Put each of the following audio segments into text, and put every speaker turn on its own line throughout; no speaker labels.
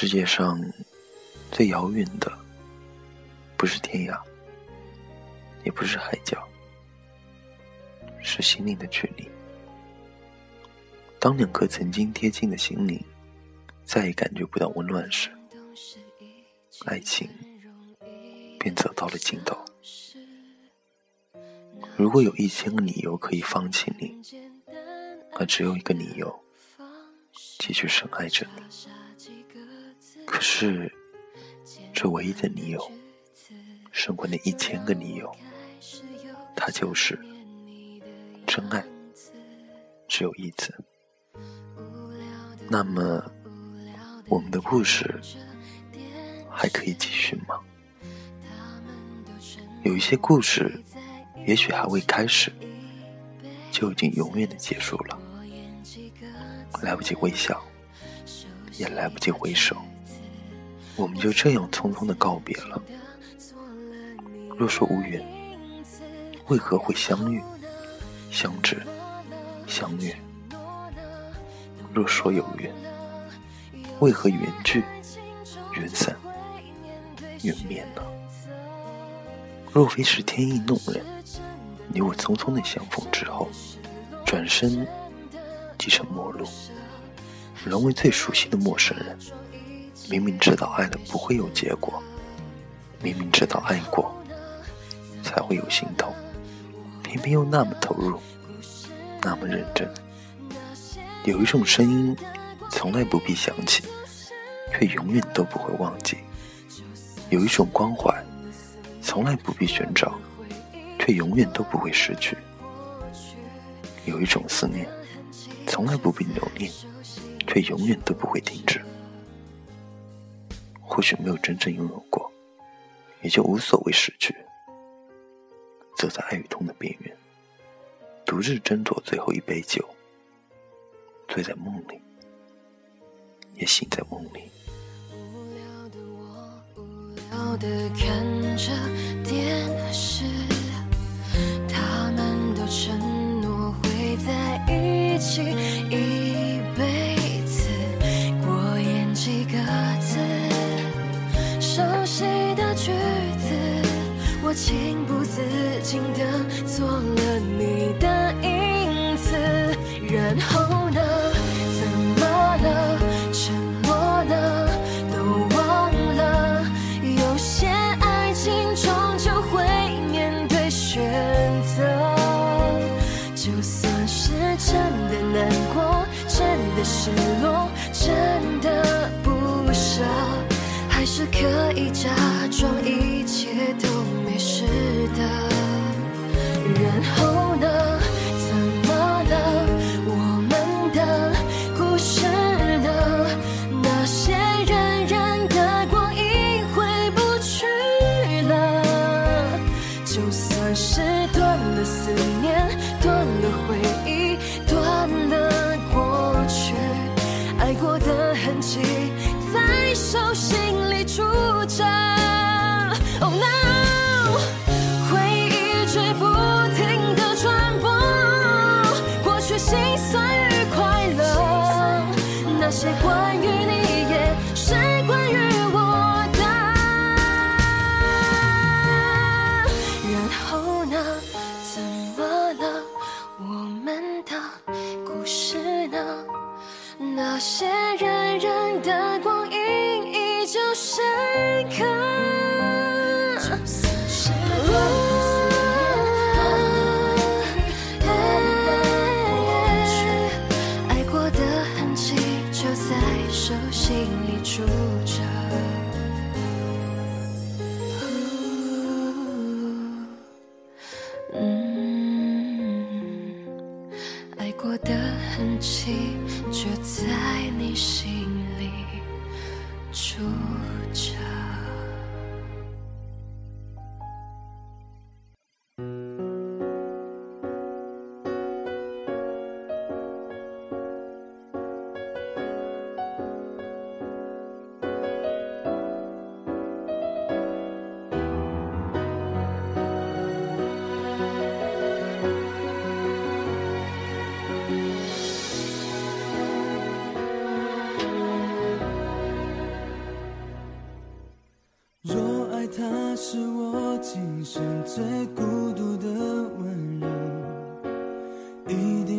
世界上最遥远的，不是天涯，也不是海角，是心灵的距离。当两颗曾经贴近的心灵再也感觉不到温暖时，爱情便走到了尽头。如果有一千个理由可以放弃你，而只有一个理由继续深爱着你，可是这唯一的理由胜过那一千个理由，它就是真爱，只有一次。那么，我们的故事还可以继续吗？有一些故事，也许还未开始，就已经永远的结束了，来不及微笑，也来不及回首，我们就这样匆匆的告别了。若说无缘，为何会相遇、相知、相虐？若说有缘，为何缘聚、缘散、缘灭呢？若非是天意弄人，你我匆匆的相逢之后，转身即成陌路，沦为最熟悉的陌生人。明明知道爱了不会有结果，明明知道爱过才会有心痛，偏偏又那么投入，那么认真。有一种声音，从来不必想起，却永远都不会忘记；有一种关怀，从来不必寻找，却永远都不会失去；有一种思念，从来不必留恋，却永远都不会停止。或许没有真正拥有过，也就无所谓失去。走在爱与痛的边缘，独自斟酌最后一杯酒。醉在梦里，也醒在梦里。无聊的我，无聊的看着电视，他们都承诺会在一起后呢？怎么了？我们的故事呢？那些荏苒的光阴回不去了，就算是断了思念，断了回忆，断了过去，爱过的痕迹在手心。
的故事呢那些冉冉的光阴依旧深刻。痕迹就在你心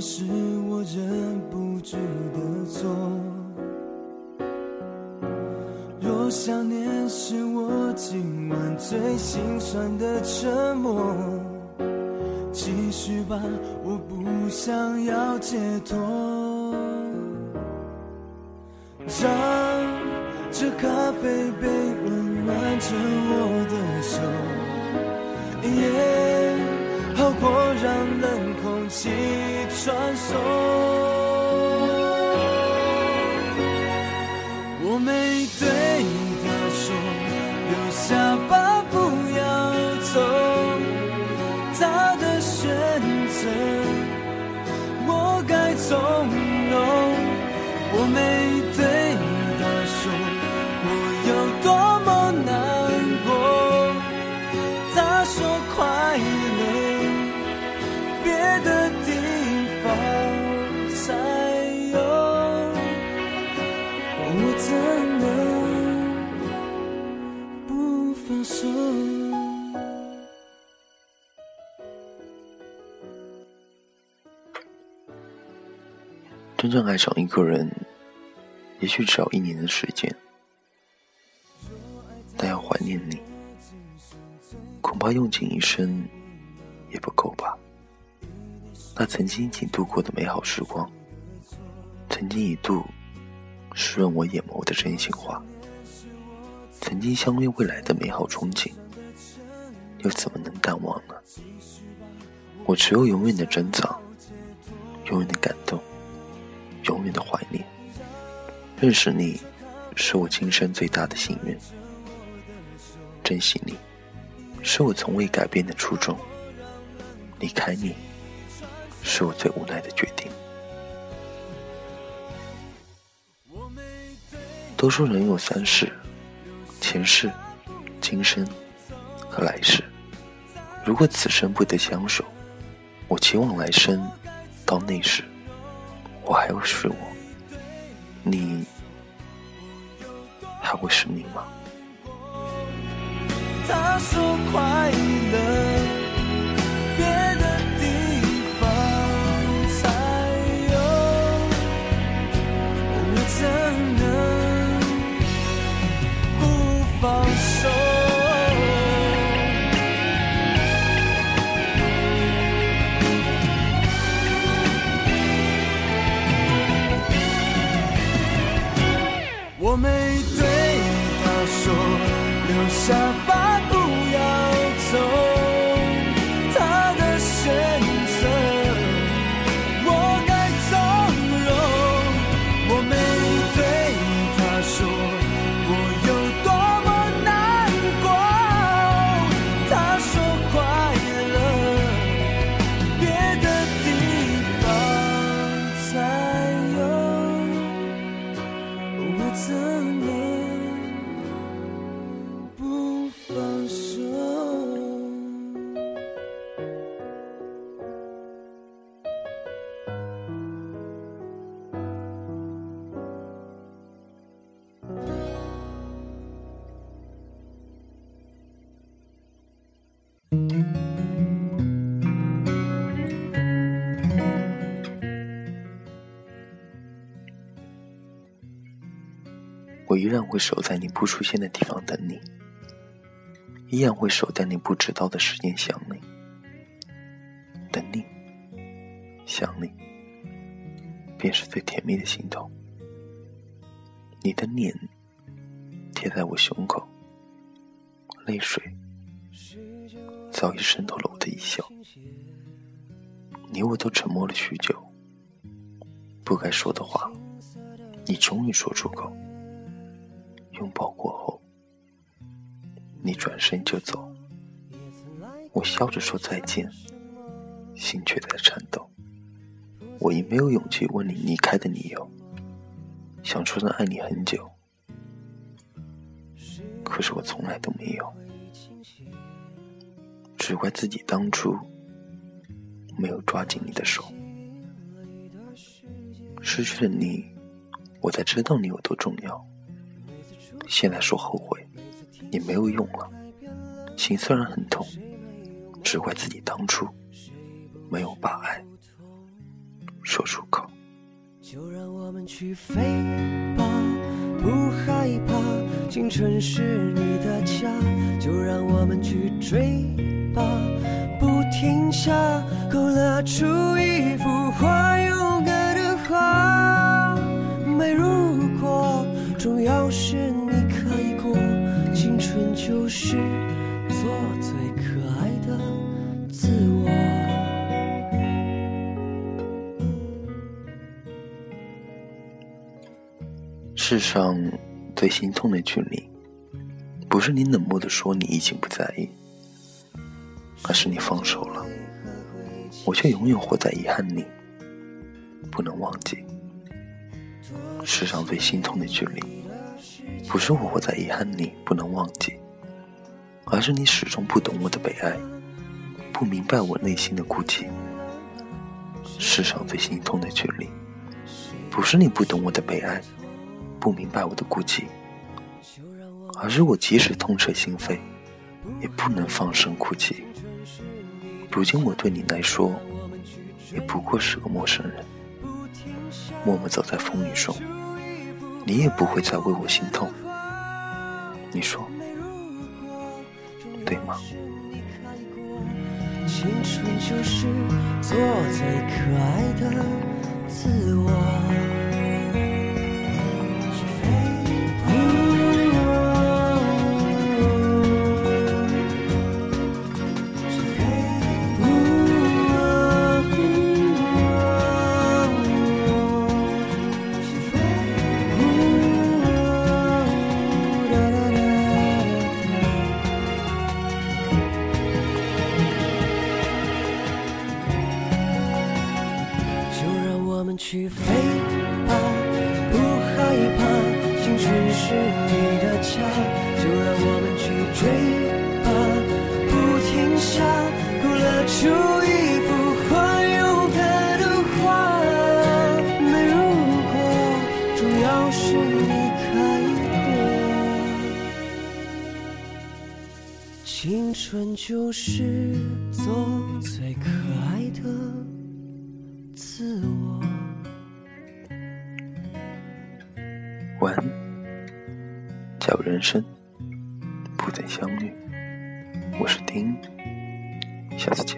是我忍不住的错。若想念是我今晚最心酸的沉默，继续吧，我不想要解脱。让这咖啡杯温暖着我的手，也好过让冷空气传送。我没对他说，留下吧，不要走。他的选择，我该从
真正爱上一个人，也许只要一年的时间，但要怀念你，恐怕用尽一生也不够吧。那曾经一起度过的美好时光，曾经一度湿润我眼眸的真心话，曾经相约未来的美好憧憬，又怎么能淡忘呢？我只有永远的珍藏，永远的感动。永远的怀念。认识你，是我今生最大的幸运。珍惜你，是我从未改变的初衷。离开你，是我最无奈的决定。都说人有三世：前世、今生和来世。如果此生不得相守，我期望来生到那时。我还会是我，你还会是你吗？
他说快乐，留下吧，不要走。他的选择，我该从容。我没对他说，我有多么难过。他说快乐，别的地方才有。我怎
我依然会守在你不出现的地方等你，依然会守在你不知道的时间想你，等你，想你，便是最甜蜜的心痛。你的脸贴在我胸口，泪水早已渗透了我的衣袖。你我都沉默了许久，不该说的话，你终于说出口。拥抱过后，你转身就走，我笑着说再见，心却在颤抖。我已没有勇气问你离开的理由，想说的爱你很久，可是我从来都没有，只怪自己当初没有抓紧你的手。失去了你，我才知道你有多重要。现在说后悔也没有用了。心虽然很痛，只怪自己当初没有把爱说出口。
就让我们去飞吧，不害怕，青春是你的家。就让我们去追吧，不停下，勾勒出一幅画，重要是你可以过，青春就是。做最可爱的自我。
世上最心痛的距离，不是你冷漠的说你已经不在意，而是你放手了，我却永远活在遗憾里，不能忘记。世上最心痛的距离，不是我活在遗憾里不能忘记。而是你始终不懂我的悲哀，不明白我内心的孤寂。世上最心痛的距离，不是你不懂我的悲哀，不明白我的孤寂，而是我即使痛彻心扉，也不能放声哭泣。如今我对你来说，也不过是个陌生人，默默走在风雨中，你也不会再为我心痛。你说？对吗？青春就是做最可爱的自我。去飞吧，不害怕，青春是你的家，就让我们去追吧，不停下，勾勒出一幅画，勇敢的画。没如果，重要是你开过。青春就是做最可爱的自我。晚安，假如人生不曾相遇，我是丁，下次见。